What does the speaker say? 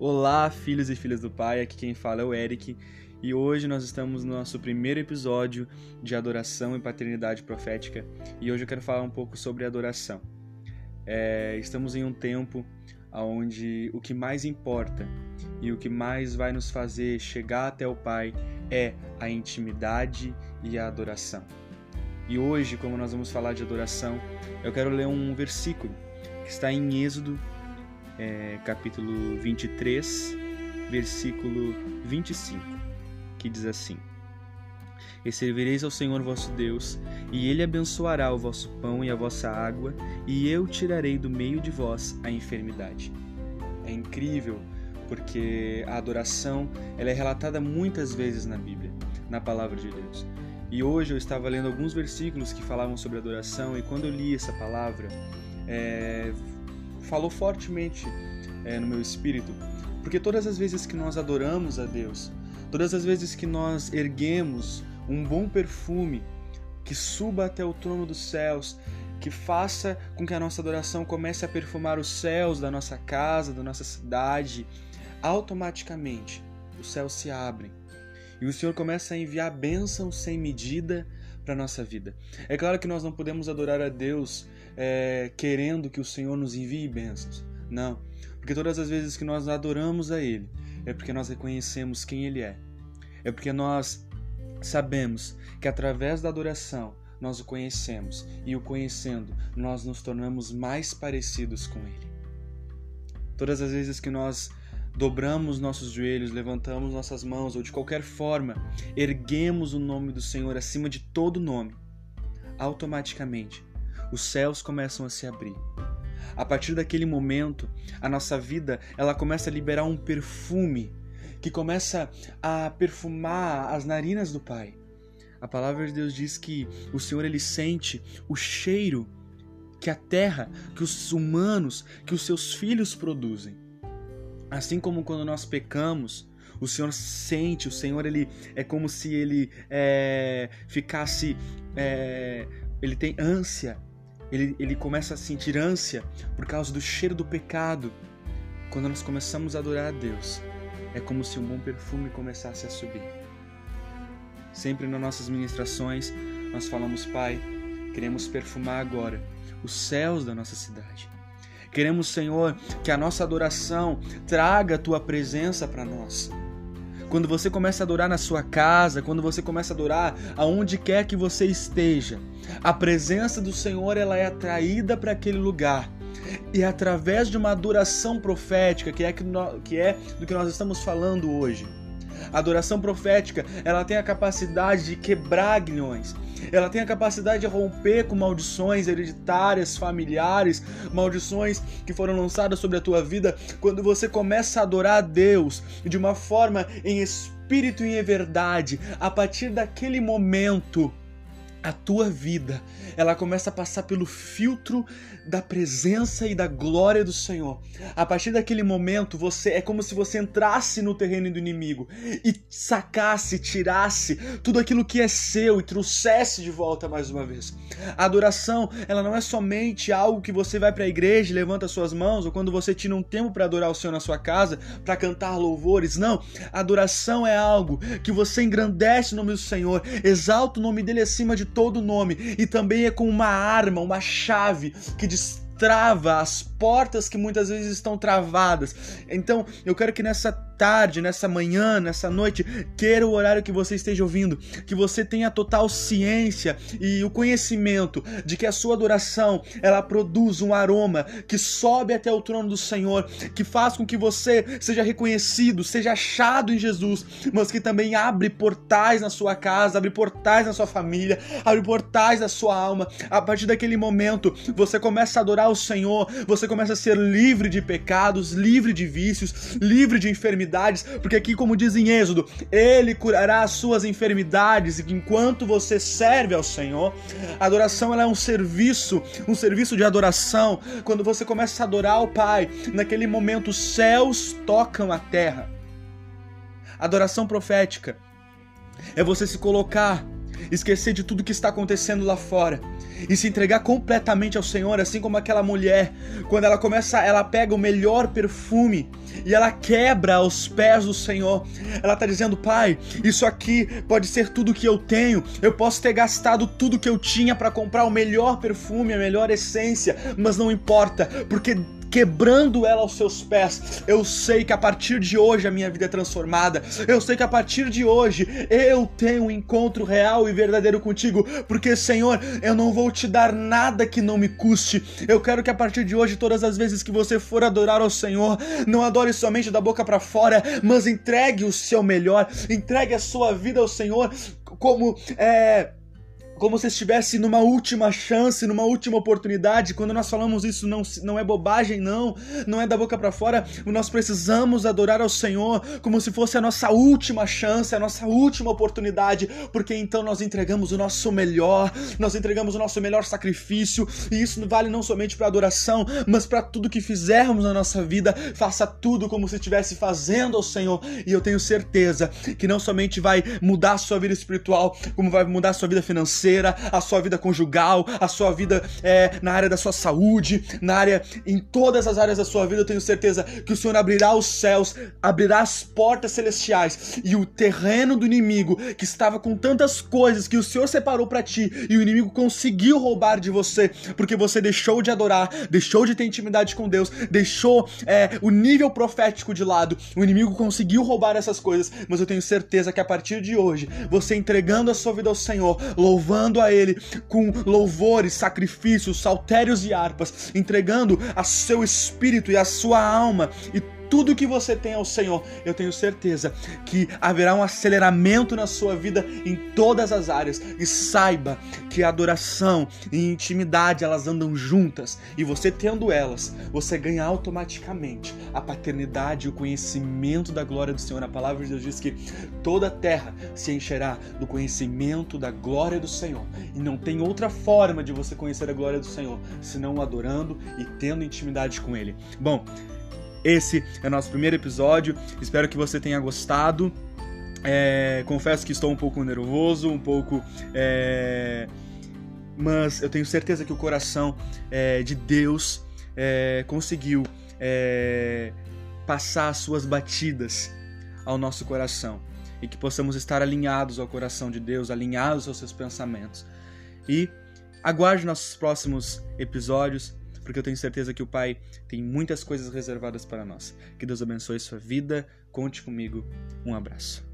Olá, filhos e filhas do Pai, aqui quem fala é o Eric e hoje nós estamos no nosso primeiro episódio de adoração e paternidade profética e hoje eu quero falar um pouco sobre adoração. É, estamos em um tempo onde o que mais importa e o que mais vai nos fazer chegar até o Pai é a intimidade e a adoração. E hoje, como nós vamos falar de adoração, eu quero ler um versículo que está em Êxodo é, capítulo 23, versículo 25, que diz assim: E servireis ao Senhor vosso Deus, e ele abençoará o vosso pão e a vossa água, e eu tirarei do meio de vós a enfermidade. É incrível porque a adoração ela é relatada muitas vezes na Bíblia, na palavra de Deus. E hoje eu estava lendo alguns versículos que falavam sobre adoração e quando eu li essa palavra, é, falou fortemente é, no meu espírito, porque todas as vezes que nós adoramos a Deus, todas as vezes que nós erguemos um bom perfume que suba até o trono dos céus, que faça com que a nossa adoração comece a perfumar os céus da nossa casa, da nossa cidade, automaticamente os céus se abrem. E o Senhor começa a enviar bênçãos sem medida para nossa vida. É claro que nós não podemos adorar a Deus é, querendo que o Senhor nos envie bênçãos. Não, porque todas as vezes que nós adoramos a Ele, é porque nós reconhecemos quem Ele é. É porque nós sabemos que através da adoração nós o conhecemos e o conhecendo nós nos tornamos mais parecidos com Ele. Todas as vezes que nós dobramos nossos joelhos, levantamos nossas mãos ou de qualquer forma erguemos o nome do Senhor acima de todo nome, automaticamente os céus começam a se abrir. A partir daquele momento, a nossa vida ela começa a liberar um perfume que começa a perfumar as narinas do Pai. A palavra de Deus diz que o Senhor ele sente o cheiro que a terra, que os humanos, que os seus filhos produzem. Assim como quando nós pecamos, o Senhor sente, o Senhor ele é como se ele é, ficasse, é, ele tem ânsia ele, ele começa a sentir ânsia por causa do cheiro do pecado. Quando nós começamos a adorar a Deus, é como se um bom perfume começasse a subir. Sempre nas nossas ministrações, nós falamos, Pai, queremos perfumar agora os céus da nossa cidade. Queremos, Senhor, que a nossa adoração traga a tua presença para nós. Quando você começa a adorar na sua casa, quando você começa a adorar aonde quer que você esteja, a presença do Senhor ela é atraída para aquele lugar. E através de uma adoração profética, que é, que é do que nós estamos falando hoje, a adoração profética, ela tem a capacidade de quebrar grilhões. Ela tem a capacidade de romper com maldições hereditárias, familiares, maldições que foram lançadas sobre a tua vida quando você começa a adorar a Deus de uma forma em espírito e em verdade. A partir daquele momento, a tua vida, ela começa a passar pelo filtro da presença e da glória do Senhor. A partir daquele momento, você é como se você entrasse no terreno do inimigo e sacasse, tirasse tudo aquilo que é seu e trouxesse de volta mais uma vez. A adoração, ela não é somente algo que você vai para a igreja levanta suas mãos ou quando você tira um tempo para adorar o Senhor na sua casa, para cantar louvores. Não, a adoração é algo que você engrandece o nome do Senhor, exalta o nome dele acima de todo nome e também é com uma arma, uma chave que destrava as portas que muitas vezes estão travadas. Então, eu quero que nessa tarde, nessa manhã, nessa noite, queira o horário que você esteja ouvindo, que você tenha total ciência e o conhecimento de que a sua adoração, ela produz um aroma que sobe até o trono do Senhor, que faz com que você seja reconhecido, seja achado em Jesus, mas que também abre portais na sua casa, abre portais na sua família, abre portais na sua alma. A partir daquele momento, você começa a adorar o Senhor, você começa a ser livre de pecados, livre de vícios, livre de enfermidades, porque aqui, como diz em Êxodo, Ele curará as suas enfermidades, e enquanto você serve ao Senhor, a adoração ela é um serviço, um serviço de adoração. Quando você começa a adorar o Pai, naquele momento os céus tocam a terra. Adoração profética é você se colocar, esquecer de tudo que está acontecendo lá fora e se entregar completamente ao Senhor, assim como aquela mulher, quando ela começa, ela pega o melhor perfume e ela quebra aos pés do Senhor. Ela está dizendo: Pai, isso aqui pode ser tudo que eu tenho. Eu posso ter gastado tudo que eu tinha para comprar o melhor perfume, a melhor essência, mas não importa, porque quebrando ela aos seus pés. Eu sei que a partir de hoje a minha vida é transformada. Eu sei que a partir de hoje eu tenho um encontro real e verdadeiro contigo, porque Senhor, eu não vou te dar nada que não me custe. Eu quero que a partir de hoje, todas as vezes que você for adorar ao Senhor, não adore somente da boca para fora, mas entregue o seu melhor, entregue a sua vida ao Senhor como é como se estivesse numa última chance, numa última oportunidade. Quando nós falamos isso, não, não é bobagem, não, não é da boca para fora. Nós precisamos adorar ao Senhor como se fosse a nossa última chance, a nossa última oportunidade, porque então nós entregamos o nosso melhor, nós entregamos o nosso melhor sacrifício, e isso vale não somente para adoração, mas para tudo que fizermos na nossa vida. Faça tudo como se estivesse fazendo ao Senhor, e eu tenho certeza que não somente vai mudar a sua vida espiritual, como vai mudar a sua vida financeira financeira, a sua vida conjugal, a sua vida é, na área da sua saúde, na área, em todas as áreas da sua vida, eu tenho certeza que o Senhor abrirá os céus, abrirá as portas celestiais e o terreno do inimigo que estava com tantas coisas que o Senhor separou para ti e o inimigo conseguiu roubar de você porque você deixou de adorar, deixou de ter intimidade com Deus, deixou é, o nível profético de lado. O inimigo conseguiu roubar essas coisas, mas eu tenho certeza que a partir de hoje, você entregando a sua vida ao Senhor, louvando louvando a Ele com louvores, sacrifícios, saltérios e harpas, entregando a seu espírito e a sua alma e tudo que você tem ao Senhor, eu tenho certeza que haverá um aceleramento na sua vida em todas as áreas. E saiba que adoração e intimidade elas andam juntas, e você tendo elas, você ganha automaticamente a paternidade e o conhecimento da glória do Senhor. A palavra de Deus diz que toda a terra se encherá do conhecimento da glória do Senhor. E não tem outra forma de você conhecer a glória do Senhor senão adorando e tendo intimidade com Ele. Bom, esse é o nosso primeiro episódio. Espero que você tenha gostado. É, confesso que estou um pouco nervoso, um pouco. É, mas eu tenho certeza que o coração é, de Deus é, conseguiu é, passar as suas batidas ao nosso coração e que possamos estar alinhados ao coração de Deus, alinhados aos seus pensamentos. E aguarde nossos próximos episódios porque eu tenho certeza que o Pai tem muitas coisas reservadas para nós. Que Deus abençoe sua vida, conte comigo. Um abraço.